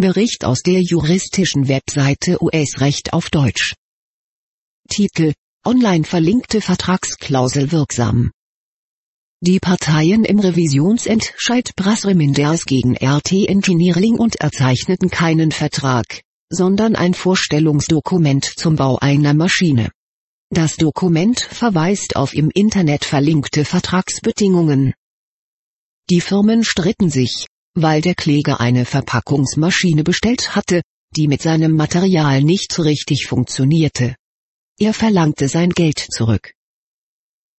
Bericht aus der juristischen Webseite US-Recht auf Deutsch. Titel Online verlinkte Vertragsklausel wirksam. Die Parteien im Revisionsentscheid Brasreminders gegen RT Engineering und erzeichneten keinen Vertrag, sondern ein Vorstellungsdokument zum Bau einer Maschine. Das Dokument verweist auf im Internet verlinkte Vertragsbedingungen. Die Firmen stritten sich, weil der Kläger eine Verpackungsmaschine bestellt hatte, die mit seinem Material nicht richtig funktionierte. Er verlangte sein Geld zurück.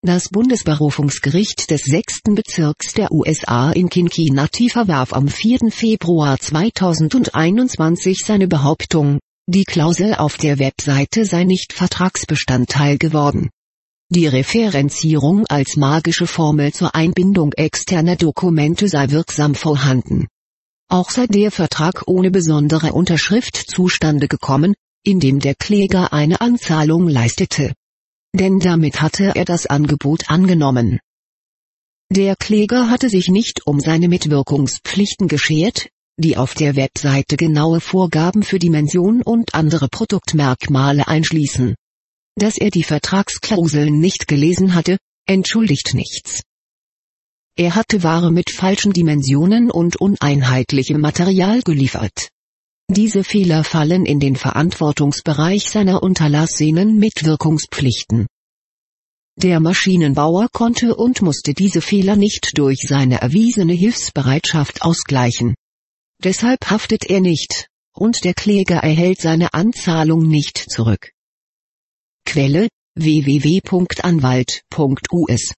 Das Bundesberufungsgericht des 6. Bezirks der USA in Cincinnati verwarf am 4. Februar 2021 seine Behauptung, die Klausel auf der Webseite sei nicht Vertragsbestandteil geworden. Die Referenzierung als magische Formel zur Einbindung externer Dokumente sei wirksam vorhanden. Auch sei der Vertrag ohne besondere Unterschrift zustande gekommen, indem der Kläger eine Anzahlung leistete. Denn damit hatte er das Angebot angenommen. Der Kläger hatte sich nicht um seine Mitwirkungspflichten geschert, die auf der Webseite genaue Vorgaben für Dimension und andere Produktmerkmale einschließen. Dass er die Vertragsklauseln nicht gelesen hatte, entschuldigt nichts. Er hatte Ware mit falschen Dimensionen und uneinheitlichem Material geliefert. Diese Fehler fallen in den Verantwortungsbereich seiner unterlassenen Mitwirkungspflichten. Der Maschinenbauer konnte und musste diese Fehler nicht durch seine erwiesene Hilfsbereitschaft ausgleichen. Deshalb haftet er nicht, und der Kläger erhält seine Anzahlung nicht zurück. Quelle www.anwalt.us